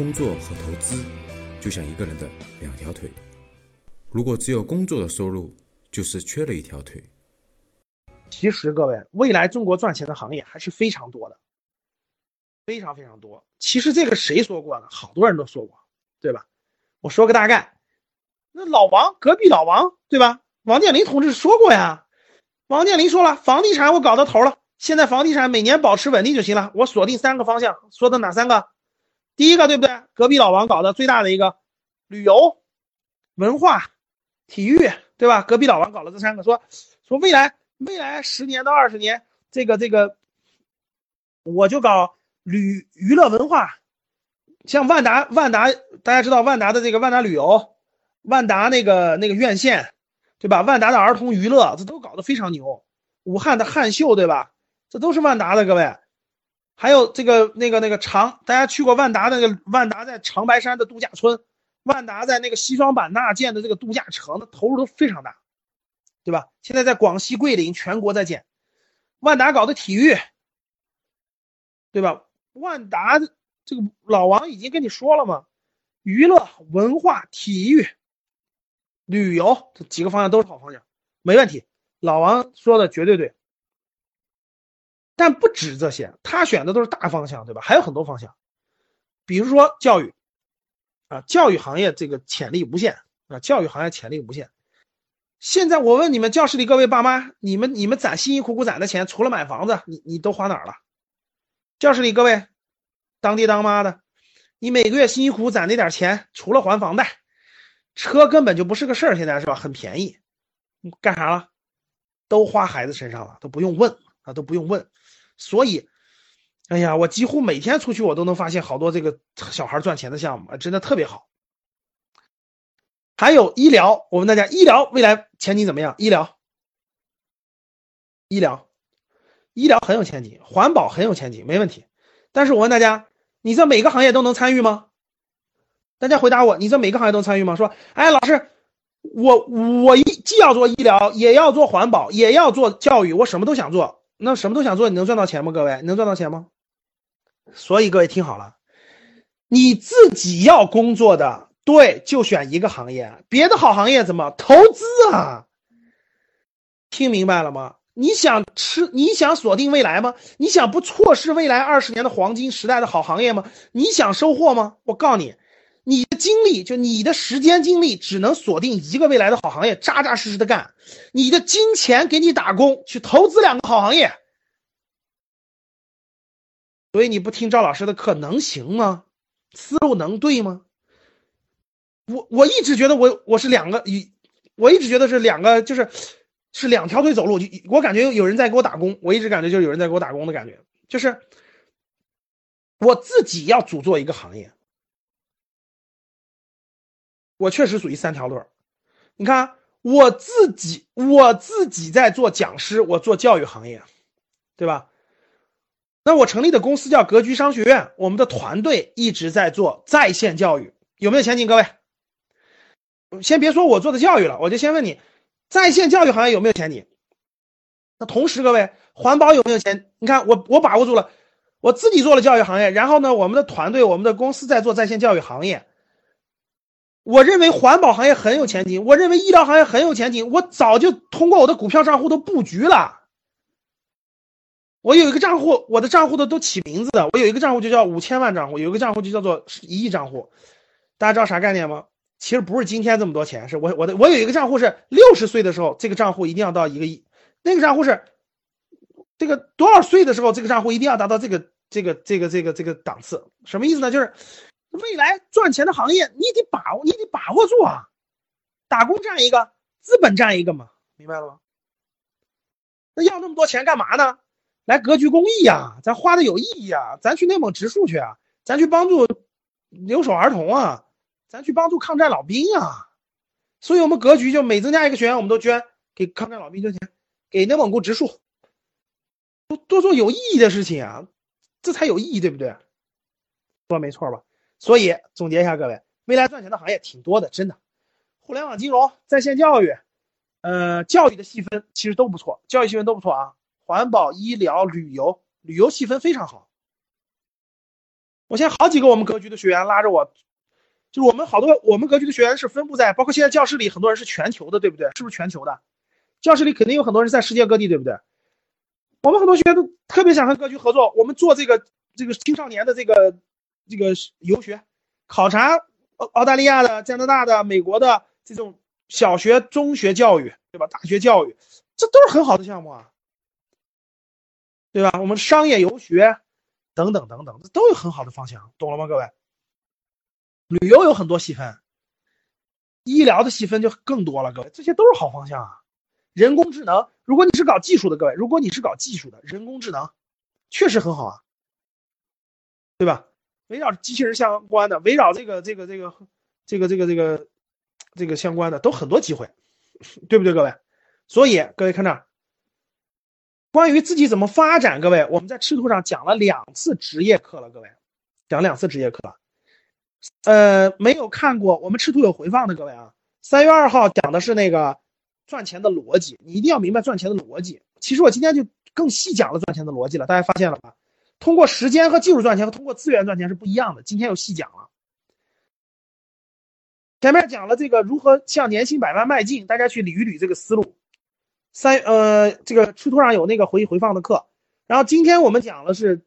工作和投资就像一个人的两条腿，如果只有工作的收入，就是缺了一条腿。其实各位，未来中国赚钱的行业还是非常多的，非常非常多。其实这个谁说过呢？好多人都说过，对吧？我说个大概，那老王隔壁老王，对吧？王健林同志说过呀。王健林说了，房地产我搞到头了，现在房地产每年保持稳定就行了。我锁定三个方向，说的哪三个？第一个对不对？隔壁老王搞的最大的一个旅游、文化、体育，对吧？隔壁老王搞了这三个，说说未来未来十年到二十年，这个这个我就搞旅娱乐文化，像万达万达，大家知道万达的这个万达旅游，万达那个那个院线。对吧？万达的儿童娱乐，这都搞得非常牛。武汉的汉秀，对吧？这都是万达的，各位。还有这个那个那个长，大家去过万达那个万达在长白山的度假村，万达在那个西双版纳建的这个度假城，那投入都非常大，对吧？现在在广西桂林，全国在建。万达搞的体育，对吧？万达这个老王已经跟你说了嘛，娱乐、文化、体育。旅游这几个方向都是好方向，没问题。老王说的绝对对，但不止这些，他选的都是大方向，对吧？还有很多方向，比如说教育，啊，教育行业这个潜力无限啊，教育行业潜力无限。现在我问你们，教室里各位爸妈，你们你们攒辛辛苦苦攒的钱，除了买房子，你你都花哪儿了？教室里各位当爹当妈的，你每个月辛辛苦苦攒那点钱，除了还房贷。车根本就不是个事儿，现在是吧？很便宜，干啥了？都花孩子身上了，都不用问啊，都不用问。所以，哎呀，我几乎每天出去，我都能发现好多这个小孩赚钱的项目，真的特别好。还有医疗，我问大家，医疗未来前景怎么样？医疗，医疗，医疗很有前景，环保很有前景，没问题。但是我问大家，你这每个行业都能参与吗？大家回答我，你这每个行业都能参与吗？说，哎，老师，我我一既要做医疗，也要做环保，也要做教育，我什么都想做。那什么都想做，你能赚到钱吗？各位，你能赚到钱吗？所以各位听好了，你自己要工作的，对，就选一个行业，别的好行业怎么投资啊？听明白了吗？你想吃，你想锁定未来吗？你想不错失未来二十年的黄金时代的好行业吗？你想收获吗？我告诉你。你的精力就你的时间精力只能锁定一个未来的好行业，扎扎实实的干。你的金钱给你打工，去投资两个好行业。所以你不听赵老师的课能行吗？思路能对吗？我我一直觉得我我是两个一，我一直觉得是两个就是是两条腿走路。我感觉有人在给我打工，我一直感觉就是有人在给我打工的感觉，就是我自己要主做一个行业。我确实属于三条腿你看我自己，我自己在做讲师，我做教育行业，对吧？那我成立的公司叫格局商学院，我们的团队一直在做在线教育，有没有前景？各位，先别说我做的教育了，我就先问你，在线教育行业有没有前景？那同时，各位，环保有没有前？你看我我把握住了，我自己做了教育行业，然后呢，我们的团队，我们的公司在做在线教育行业。我认为环保行业很有前景，我认为医疗行业很有前景。我早就通过我的股票账户都布局了。我有一个账户，我的账户的都起名字的。我有一个账户就叫五千万账户，有一个账户就叫做一亿账户。大家知道啥概念吗？其实不是今天这么多钱，是我我的我有一个账户是六十岁的时候，这个账户一定要到一个亿。那个账户是这个多少岁的时候，这个账户一定要达到这个这个这个这个这个档次。什么意思呢？就是。未来赚钱的行业，你得把握，你得把握住啊！打工占一个，资本占一个嘛，明白了吗？那要那么多钱干嘛呢？来格局公益呀，咱花的有意义啊！咱去内蒙植树去啊，咱去帮助留守儿童啊，咱去帮助抗战老兵啊！所以我们格局就每增加一个学员，我们都捐给抗战老兵捐钱，给内蒙古植树，多多做有意义的事情啊，这才有意义，对不对？说没错吧？所以总结一下，各位，未来赚钱的行业挺多的，真的。互联网金融、在线教育，呃，教育的细分其实都不错，教育细分都不错啊。环保、医疗、旅游，旅游细分非常好。我现在好几个我们格局的学员拉着我，就是我们好多我们格局的学员是分布在，包括现在教室里很多人是全球的，对不对？是不是全球的？教室里肯定有很多人在世界各地，对不对？我们很多学员都特别想和格局合作，我们做这个这个青少年的这个这个游学考察，澳澳大利亚的、加拿大的、美国的这种小学、中学教育，对吧？大学教育，这都是很好的项目啊，对吧？我们商业游学等等等等，这都有很好的方向，懂了吗，各位？旅游有很多细分，医疗的细分就更多了，各位，这些都是好方向啊。人工智能，如果你是搞技术的，各位，如果你是搞技术的，人工智能确实很好啊，对吧？围绕机器人相关的，围绕这个这个这个这个这个这个这个相关的，都很多机会，对不对，各位？所以各位看这儿，关于自己怎么发展，各位，我们在赤兔上讲了两次职业课了，各位，讲两次职业课了。呃，没有看过，我们赤兔有回放的，各位啊，三月二号讲的是那个。赚钱的逻辑，你一定要明白赚钱的逻辑。其实我今天就更细讲了赚钱的逻辑了，大家发现了吧？通过时间和技术赚钱和通过资源赚钱是不一样的。今天又细讲了，前面讲了这个如何向年薪百万迈进，大家去捋一捋这个思路。三呃，这个吃托上有那个回回放的课，然后今天我们讲的是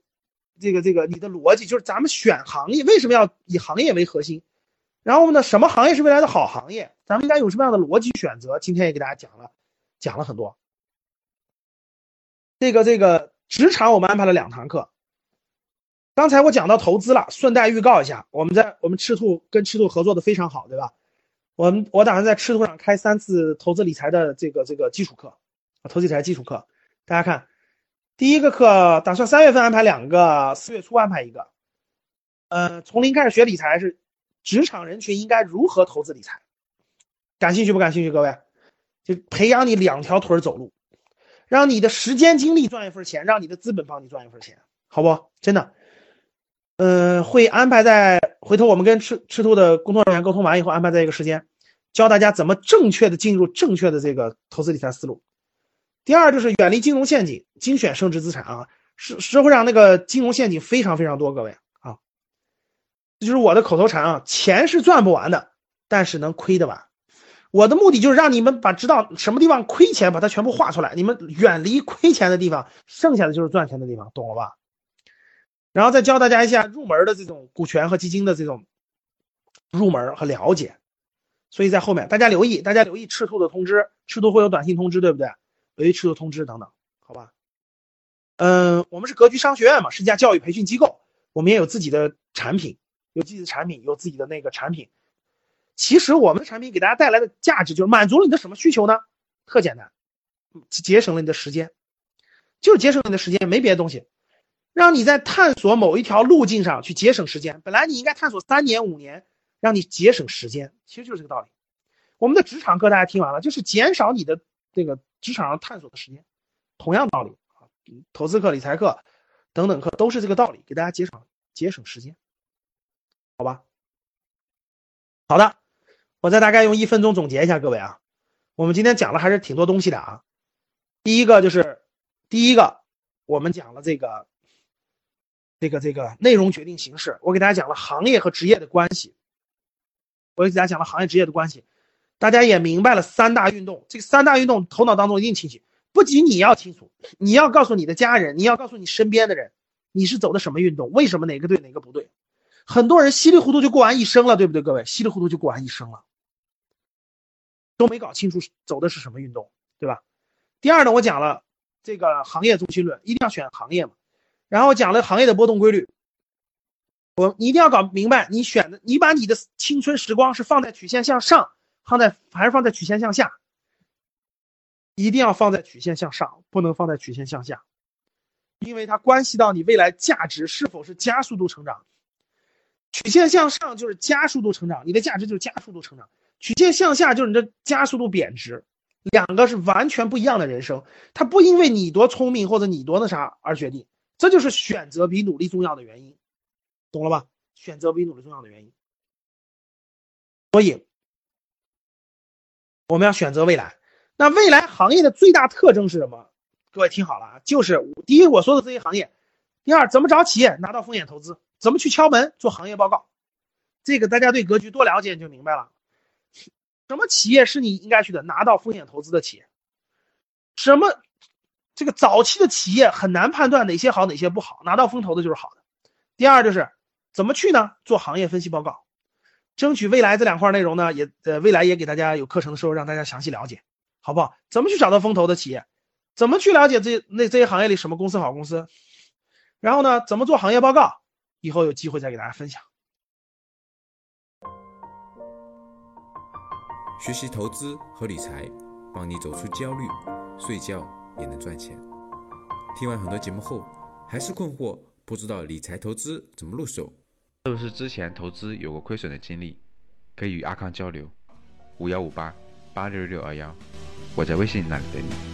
这个这个你的逻辑，就是咱们选行业为什么要以行业为核心。然后呢，什么行业是未来的好行业？咱们应该有什么样的逻辑选择？今天也给大家讲了，讲了很多。这个这个职场我们安排了两堂课。刚才我讲到投资了，顺带预告一下，我们在我们赤兔跟赤兔合作的非常好，对吧？我们我打算在赤兔上开三次投资理财的这个这个基础课，投资理财基础课。大家看，第一个课打算三月份安排两个，四月初安排一个。呃，从零开始学理财是。职场人群应该如何投资理财？感兴趣不感兴趣？各位，就培养你两条腿走路，让你的时间精力赚一份钱，让你的资本帮你赚一份钱，好不？真的，嗯，会安排在回头我们跟赤赤兔的工作人员沟通完以后，安排在一个时间，教大家怎么正确的进入正确的这个投资理财思路。第二就是远离金融陷阱，精选升值资产啊！社社会上那个金融陷阱非常非常多，各位啊。这就是我的口头禅啊！钱是赚不完的，但是能亏得完。我的目的就是让你们把知道什么地方亏钱，把它全部画出来。你们远离亏钱的地方，剩下的就是赚钱的地方，懂了吧？然后再教大家一下入门的这种股权和基金的这种入门和了解。所以在后面大家留意，大家留意赤兔的通知，赤兔会有短信通知，对不对？留意赤兔通知等等，好吧？嗯，我们是格局商学院嘛，是一家教育培训机构，我们也有自己的产品。有自己的产品，有自己的那个产品。其实我们的产品给大家带来的价值就是满足了你的什么需求呢？特简单，节省了你的时间，就是节省你的时间，没别的东西，让你在探索某一条路径上去节省时间。本来你应该探索三年五年，让你节省时间，其实就是这个道理。我们的职场课大家听完了，就是减少你的这个职场上探索的时间，同样道理啊，投资课、理财课等等课都是这个道理，给大家节省节省时间。好吧，好的，我再大概用一分钟总结一下各位啊，我们今天讲了还是挺多东西的啊。第一个就是，第一个我们讲了这个，这个这个内容决定形式，我给大家讲了行业和职业的关系，我给大家讲了行业职业的关系，大家也明白了三大运动，这三大运动头脑当中一定清晰，不仅你要清楚，你要告诉你的家人，你要告诉你身边的人，你是走的什么运动，为什么哪个对哪个不对。很多人稀里糊涂就过完一生了，对不对？各位，稀里糊涂就过完一生了，都没搞清楚走的是什么运动，对吧？第二呢，我讲了这个行业中心论，一定要选行业嘛。然后讲了行业的波动规律，我你一定要搞明白，你选的，你把你的青春时光是放在曲线向上，放在还是放在曲线向下？一定要放在曲线向上，不能放在曲线向下，因为它关系到你未来价值是否是加速度成长。曲线向上就是加速度成长，你的价值就是加速度成长；曲线向下就是你的加速度贬值，两个是完全不一样的人生。它不因为你多聪明或者你多那啥而决定，这就是选择比努力重要的原因，懂了吧？选择比努力重要的原因。所以我们要选择未来。那未来行业的最大特征是什么？各位听好了啊，就是第一我说的这些行业，第二怎么找企业拿到风险投资。怎么去敲门做行业报告？这个大家对格局多了解你就明白了。什么企业是你应该去的？拿到风险投资的企业。什么这个早期的企业很难判断哪些好哪些不好，拿到风投的就是好的。第二就是怎么去呢？做行业分析报告，争取未来这两块内容呢，也呃未来也给大家有课程的时候让大家详细了解，好不好？怎么去找到风投的企业？怎么去了解这那这些行业里什么公司好公司？然后呢，怎么做行业报告？以后有机会再给大家分享。学习投资和理财，帮你走出焦虑，睡觉也能赚钱。听完很多节目后，还是困惑，不知道理财投资怎么入手？是不是之前投资有过亏损的经历？可以与阿康交流，五幺五八八六六二幺，我在微信那里等你。